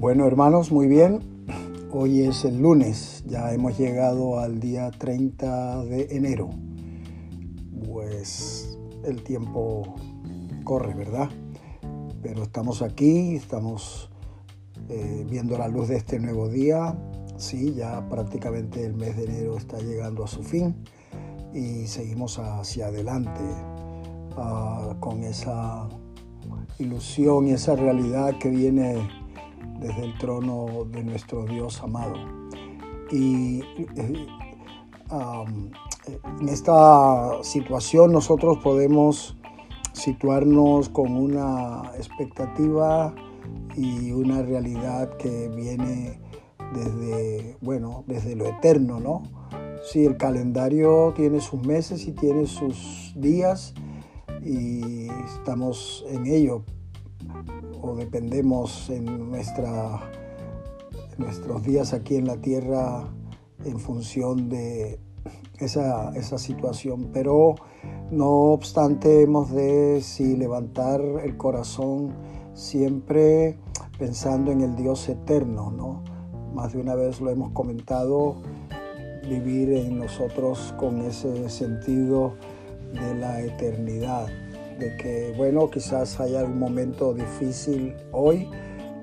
Bueno, hermanos, muy bien. Hoy es el lunes, ya hemos llegado al día 30 de enero. Pues el tiempo corre, ¿verdad? Pero estamos aquí, estamos eh, viendo la luz de este nuevo día. Sí, ya prácticamente el mes de enero está llegando a su fin y seguimos hacia adelante uh, con esa ilusión y esa realidad que viene desde el trono de nuestro Dios amado. Y eh, en esta situación nosotros podemos situarnos con una expectativa y una realidad que viene desde, bueno, desde lo eterno, ¿no? Si el calendario tiene sus meses y tiene sus días y estamos en ello, o dependemos en nuestros días aquí en la tierra en función de esa, esa situación. Pero no obstante hemos de sí, levantar el corazón siempre pensando en el Dios eterno, ¿no? Más de una vez lo hemos comentado, vivir en nosotros con ese sentido de la eternidad de que, bueno, quizás haya un momento difícil hoy,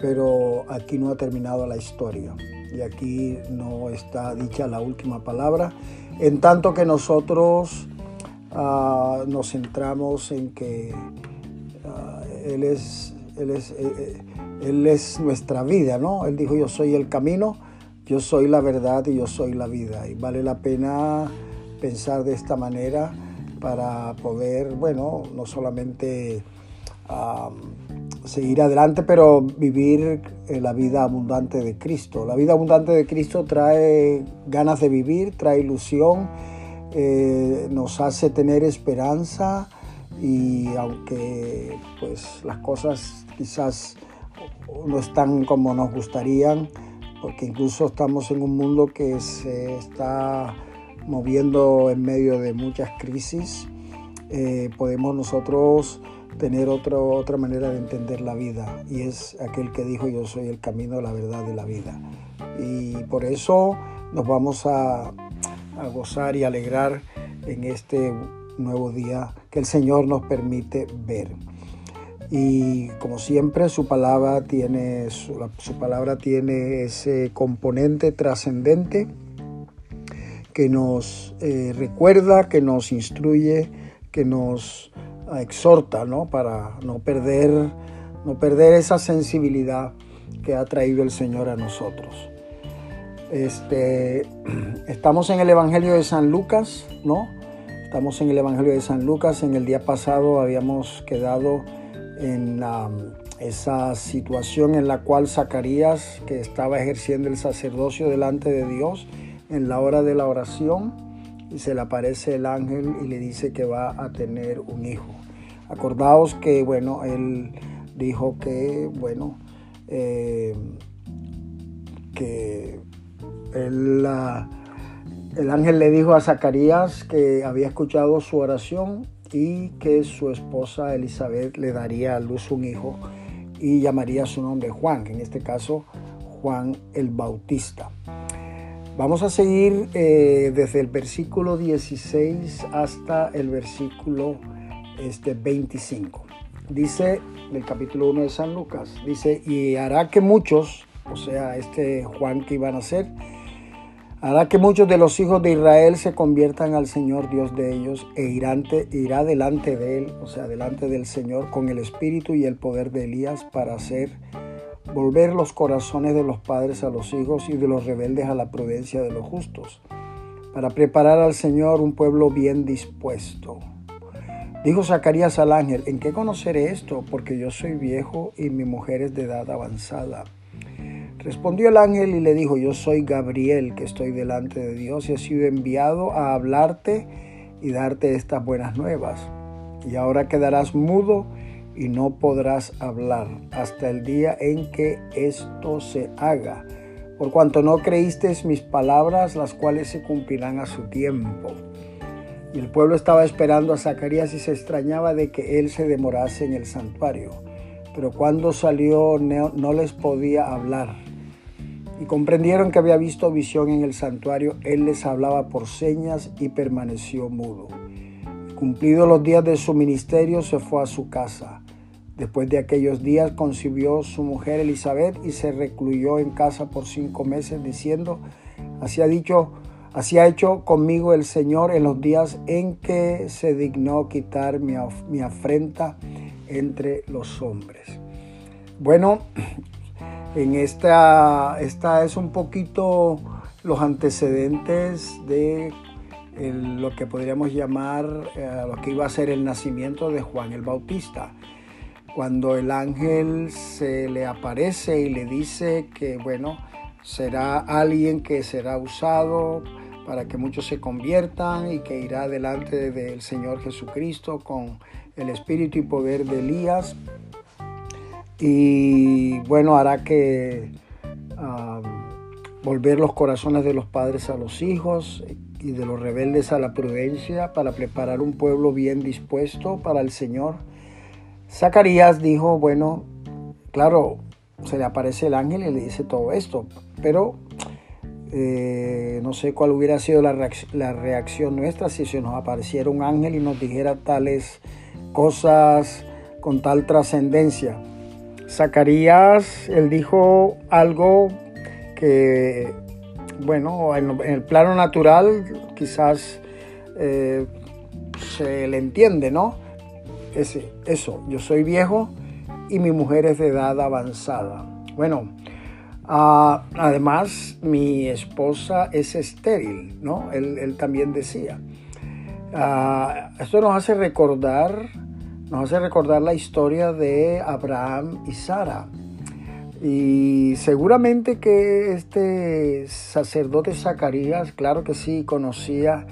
pero aquí no ha terminado la historia y aquí no está dicha la última palabra, en tanto que nosotros uh, nos centramos en que uh, Él, es, él, es, eh, eh, él es nuestra vida, ¿no? Él dijo, yo soy el camino, yo soy la verdad y yo soy la vida. Y vale la pena pensar de esta manera para poder, bueno, no solamente seguir adelante, pero vivir la vida abundante de Cristo. La vida abundante de Cristo trae ganas de vivir, trae ilusión, eh, nos hace tener esperanza y aunque pues las cosas quizás no están como nos gustarían, porque incluso estamos en un mundo que se está moviendo en medio de muchas crisis, eh, podemos nosotros tener otra manera de entender la vida y es aquel que dijo yo soy el camino, la verdad de la vida. Y por eso nos vamos a, a gozar y alegrar en este nuevo día que el Señor nos permite ver. Y como siempre, su palabra tiene, su, su palabra tiene ese componente trascendente que nos eh, recuerda, que nos instruye, que nos ah, exhorta, ¿no? Para no perder, no perder esa sensibilidad que ha traído el Señor a nosotros. Este, estamos en el Evangelio de San Lucas, ¿no? Estamos en el Evangelio de San Lucas. En el día pasado habíamos quedado en esa situación en la cual Zacarías, que estaba ejerciendo el sacerdocio delante de Dios, en la hora de la oración y se le aparece el ángel y le dice que va a tener un hijo. Acordaos que, bueno, él dijo que, bueno, eh, que el ángel le dijo a Zacarías que había escuchado su oración y que su esposa Elizabeth le daría a luz un hijo y llamaría su nombre Juan, en este caso Juan el Bautista. Vamos a seguir eh, desde el versículo 16 hasta el versículo este, 25. Dice el capítulo 1 de San Lucas, dice, y hará que muchos, o sea, este Juan que iban a ser, hará que muchos de los hijos de Israel se conviertan al Señor Dios de ellos e irá delante de él, o sea, delante del Señor con el espíritu y el poder de Elías para hacer volver los corazones de los padres a los hijos y de los rebeldes a la prudencia de los justos, para preparar al Señor un pueblo bien dispuesto. Dijo Zacarías al ángel, ¿en qué conoceré esto? Porque yo soy viejo y mi mujer es de edad avanzada. Respondió el ángel y le dijo, yo soy Gabriel, que estoy delante de Dios y he sido enviado a hablarte y darte estas buenas nuevas. Y ahora quedarás mudo y no podrás hablar hasta el día en que esto se haga, por cuanto no creíste mis palabras, las cuales se cumplirán a su tiempo. Y el pueblo estaba esperando a Zacarías y se extrañaba de que él se demorase en el santuario. pero cuando salió no les podía hablar. Y comprendieron que había visto visión en el santuario. Él les hablaba por señas y permaneció mudo. Cumplidos los días de su ministerio, se fue a su casa. Después de aquellos días concibió su mujer Elizabeth y se recluyó en casa por cinco meses, diciendo, así ha dicho, así ha hecho conmigo el Señor en los días en que se dignó quitar mi, mi afrenta entre los hombres. Bueno, en esta, esta es un poquito los antecedentes de lo que podríamos llamar eh, lo que iba a ser el nacimiento de Juan el Bautista. Cuando el ángel se le aparece y le dice que, bueno, será alguien que será usado para que muchos se conviertan y que irá delante del Señor Jesucristo con el espíritu y poder de Elías. Y bueno, hará que volver los corazones de los padres a los hijos y de los rebeldes a la prudencia para preparar un pueblo bien dispuesto para el Señor. Zacarías dijo, bueno, claro, se le aparece el ángel y le dice todo esto, pero eh, no sé cuál hubiera sido la reacción, la reacción nuestra si se nos apareciera un ángel y nos dijera tales cosas con tal trascendencia. Zacarías, él dijo algo que, bueno, en, el plano natural quizás eh, se le entiende, ¿no? Ese, eso, yo soy viejo y mi mujer es de edad avanzada. Bueno, ah, además mi esposa es estéril, ¿no? Él, también decía. Ah, esto nos hace recordar, nos hace recordar la historia de Abraham y Sara. Y seguramente que este sacerdote Zacarías, claro que sí, conocía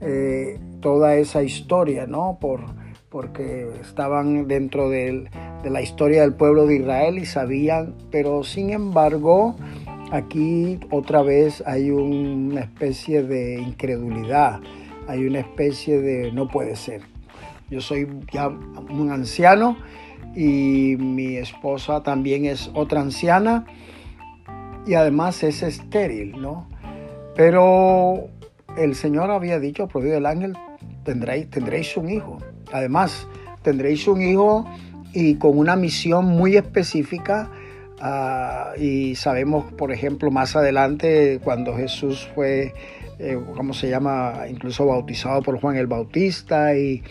eh, toda esa historia, ¿no? Por, porque estaban dentro de la historia del pueblo de Israel y sabían, pero sin embargo, aquí otra vez hay una especie de incredulidad, hay una especie de no puede ser. Yo soy ya un anciano y mi esposa también es otra anciana y además es estéril, ¿no? Pero el Señor había dicho, por el ángel, tendréis, tendréis un hijo. Además, tendréis un hijo y con una misión muy específica. Ah, y sabemos, por ejemplo, más adelante, cuando Jesús fue, eh, ¿cómo se llama? Incluso bautizado por Juan el Bautista y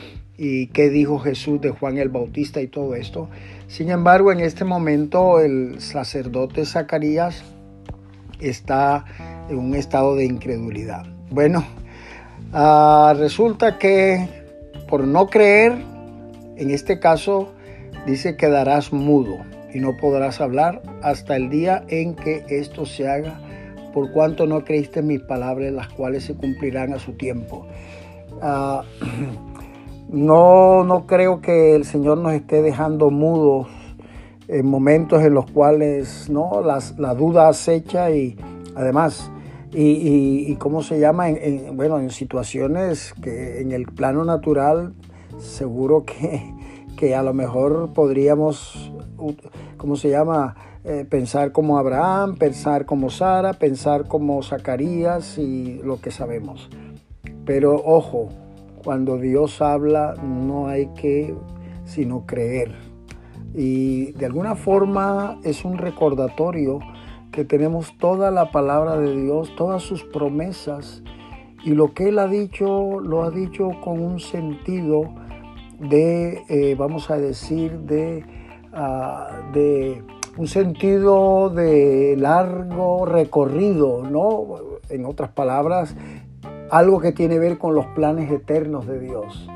y qué dijo Jesús de Juan el Bautista y todo esto. Sin embargo, en este momento el sacerdote Zacarías está en un estado de incredulidad. Bueno, ah, resulta que por no creer, en este caso dice quedarás mudo y no podrás hablar hasta el día en que esto se haga, por cuanto no creíste en mis palabras, las cuales se cumplirán a su tiempo. Uh, No, no creo que el Señor nos esté dejando mudos en momentos en los cuales ¿no? la duda acecha y además, y, cómo se llama, en, bueno, en situaciones que en el plano natural seguro que, que a lo mejor podríamos, ¿cómo se llama? Eh, pensar como Abraham, pensar como Sara, pensar como Zacarías y lo que sabemos. Pero ojo, cuando Dios habla no hay que sino creer. Y de alguna forma es un recordatorio que tenemos toda la palabra de Dios, todas sus promesas y lo que Él ha dicho lo ha dicho con un sentido de, eh, vamos a decir, de, ah, de un sentido de largo recorrido, ¿no? En otras palabras, algo que tiene que ver con los planes eternos de Dios.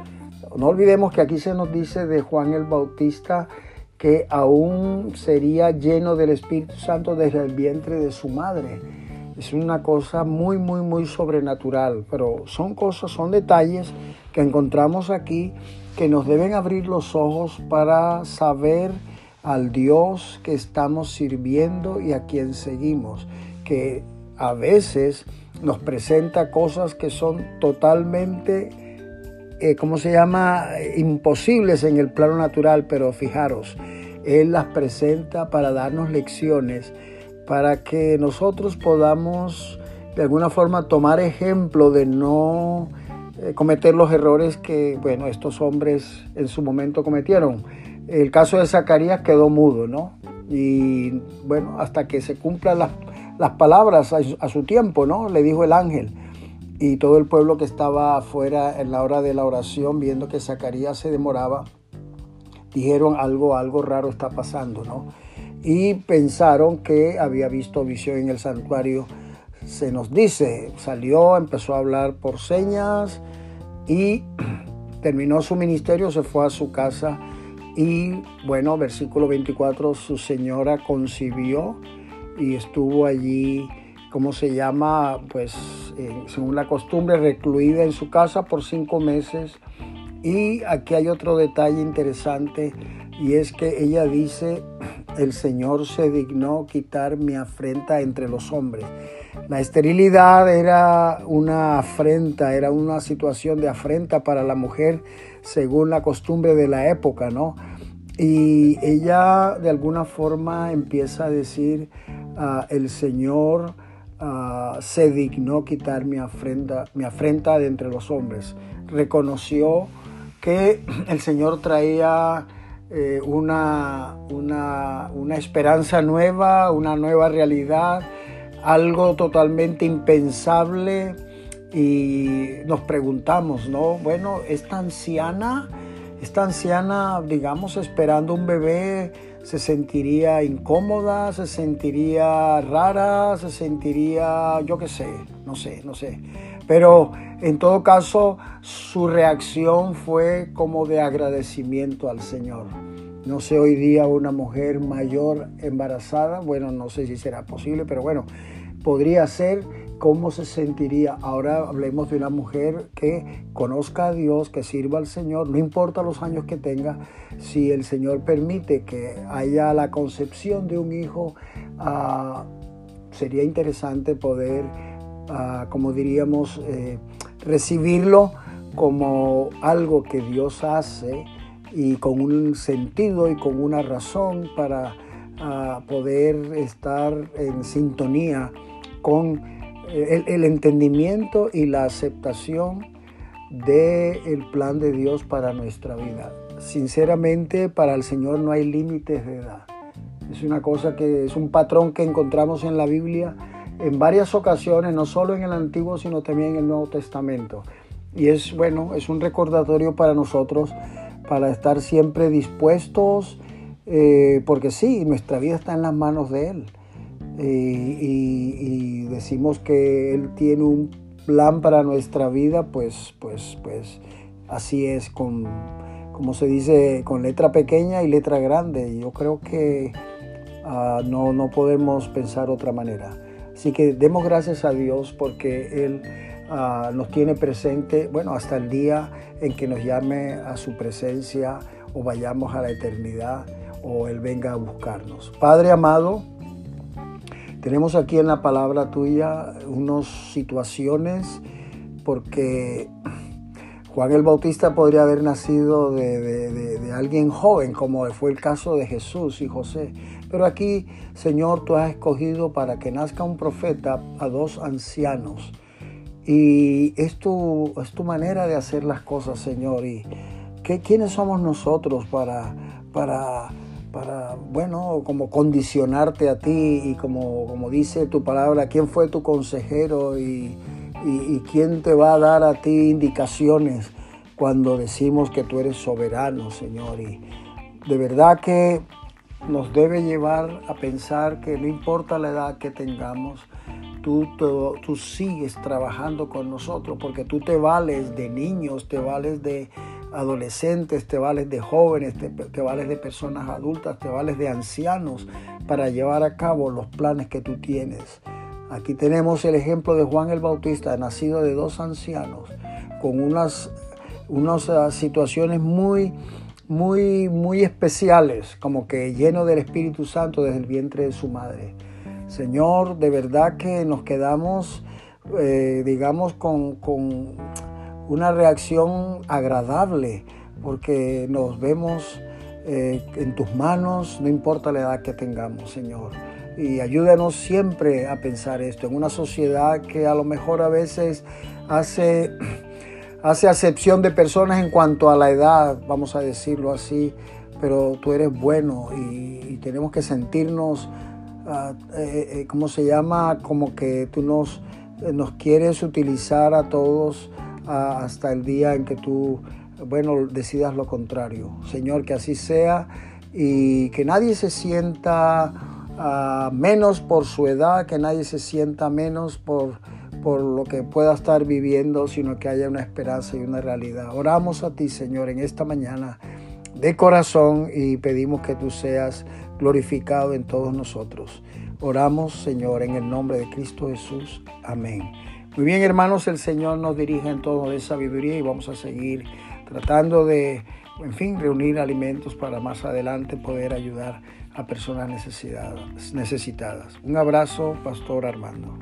No olvidemos que aquí se nos dice de Juan el Bautista que aún sería lleno del Espíritu Santo desde el vientre de su madre. Es una cosa muy, muy, muy sobrenatural, pero son cosas, son detalles que encontramos aquí que nos deben abrir los ojos para saber al Dios que estamos sirviendo y a quien seguimos, que a veces nos presenta cosas que son totalmente, eh, ¿cómo se llama?, imposibles en el plano natural, pero fijaros, Él las presenta para darnos lecciones, para que nosotros podamos de alguna forma tomar ejemplo de no eh, cometer los errores que, bueno, estos hombres en su momento cometieron. El caso de Zacarías quedó mudo, ¿no? Y bueno, hasta que se cumplan las, las palabras a, su tiempo, ¿no? Le dijo el ángel. Y todo el pueblo que estaba afuera en la hora de la oración, viendo que Zacarías se demoraba, dijeron algo, algo raro está pasando, ¿no? Y pensaron que había visto visión en el santuario se nos dice, salió, empezó a hablar por señas y terminó su ministerio, se fue a su casa y bueno, versículo 24, su señora concibió y estuvo allí, ¿cómo se llama? Pues eh, según la costumbre, recluida en su casa por cinco meses. Y aquí hay otro detalle interesante y es que ella dice, el Señor se dignó quitar mi afrenta entre los hombres. La esterilidad era una afrenta, era una situación de afrenta para la mujer según la costumbre de la época, ¿no? Y ella de alguna forma empieza a decir, ah, el Señor ah, se dignó quitar mi afrenta, mi afrenta de entre los hombres. Reconoció que el Señor traía eh, una, una, una esperanza nueva, una nueva realidad algo totalmente impensable y nos preguntamos, ¿no? Bueno, esta anciana, esta anciana, digamos, esperando un bebé, se sentiría incómoda, se sentiría rara, se sentiría, yo qué sé, no sé, no sé. Pero en todo caso, su reacción fue como de agradecimiento al Señor. No sé hoy día una mujer mayor embarazada, bueno, no sé si será posible, pero bueno, podría ser cómo se sentiría. Ahora hablemos de una mujer que conozca a Dios, que sirva al Señor, no importa los años que tenga, si el Señor permite que haya la concepción de un hijo, ah, sería interesante poder, ah, como diríamos, eh, recibirlo como algo que Dios hace y con un sentido y con una razón para ah, poder estar en sintonía con el, entendimiento y la aceptación del plan de Dios para nuestra vida. Sinceramente, para el Señor no hay límites de edad. Es una cosa que es un patrón que encontramos en la Biblia en varias ocasiones, no solo en el Antiguo, sino también en el Nuevo Testamento. Y es bueno, es un recordatorio para nosotros para estar siempre dispuestos, eh, porque sí, nuestra vida está en las manos de Él. Y, decimos que Él tiene un plan para nuestra vida, pues, pues, pues así es, con, como se dice, con letra pequeña y letra grande. Yo creo que ah, no, no podemos pensar otra manera. Así que demos gracias a Dios porque Él Ah, nos tiene presente, bueno, hasta el día en que nos llame a su presencia o vayamos a la eternidad o Él venga a buscarnos. Padre amado, tenemos aquí en la palabra tuya unas situaciones porque Juan el Bautista podría haber nacido de, alguien joven, como fue el caso de Jesús y José. Pero aquí, Señor, tú has escogido para que nazca un profeta a dos ancianos y es tu, es tu manera de hacer las cosas, Señor. ¿Y qué, quiénes somos nosotros para, para, para, bueno, como condicionarte a ti y como, como dice tu palabra, quién fue tu consejero y, y, quién te va a dar a ti indicaciones cuando decimos que tú eres soberano, Señor? Y de verdad que nos debe llevar a pensar que no importa la edad que tengamos, tú, sigues trabajando con nosotros porque tú te vales de niños, te vales de adolescentes, te vales de jóvenes, te, vales de personas adultas, te vales de ancianos para llevar a cabo los planes que tú tienes. Aquí tenemos el ejemplo de Juan el Bautista, nacido de dos ancianos, con unas, unas ah, situaciones muy, muy, muy especiales, como que lleno del Espíritu Santo desde el vientre de su madre. Señor, de verdad que nos quedamos, eh, digamos, con, una reacción agradable, porque nos vemos eh, en tus manos, no importa la edad que tengamos, Señor. Y ayúdanos siempre a pensar esto, en una sociedad que a lo mejor a veces hace, hace acepción de personas en cuanto a la edad, vamos a decirlo así, pero tú eres bueno y, tenemos que sentirnos, uh, ¿cómo se llama? Como que tú nos, nos quieres utilizar a todos ah, hasta el día en que tú bueno, decidas lo contrario. Señor, que así sea y que nadie se sienta ah, menos por su edad, que nadie se sienta menos por, por lo que pueda estar viviendo, sino que haya una esperanza y una realidad. Oramos a ti, Señor, en esta mañana de corazón y pedimos que tú seas glorificado en todos nosotros. Oramos, Señor, en el nombre de Cristo Jesús. Amén. Muy bien, hermanos, el Señor nos dirige en todo de sabiduría y vamos a seguir tratando de, en fin, reunir alimentos para más adelante poder ayudar a personas necesitadas. Un abrazo, Pastor Armando.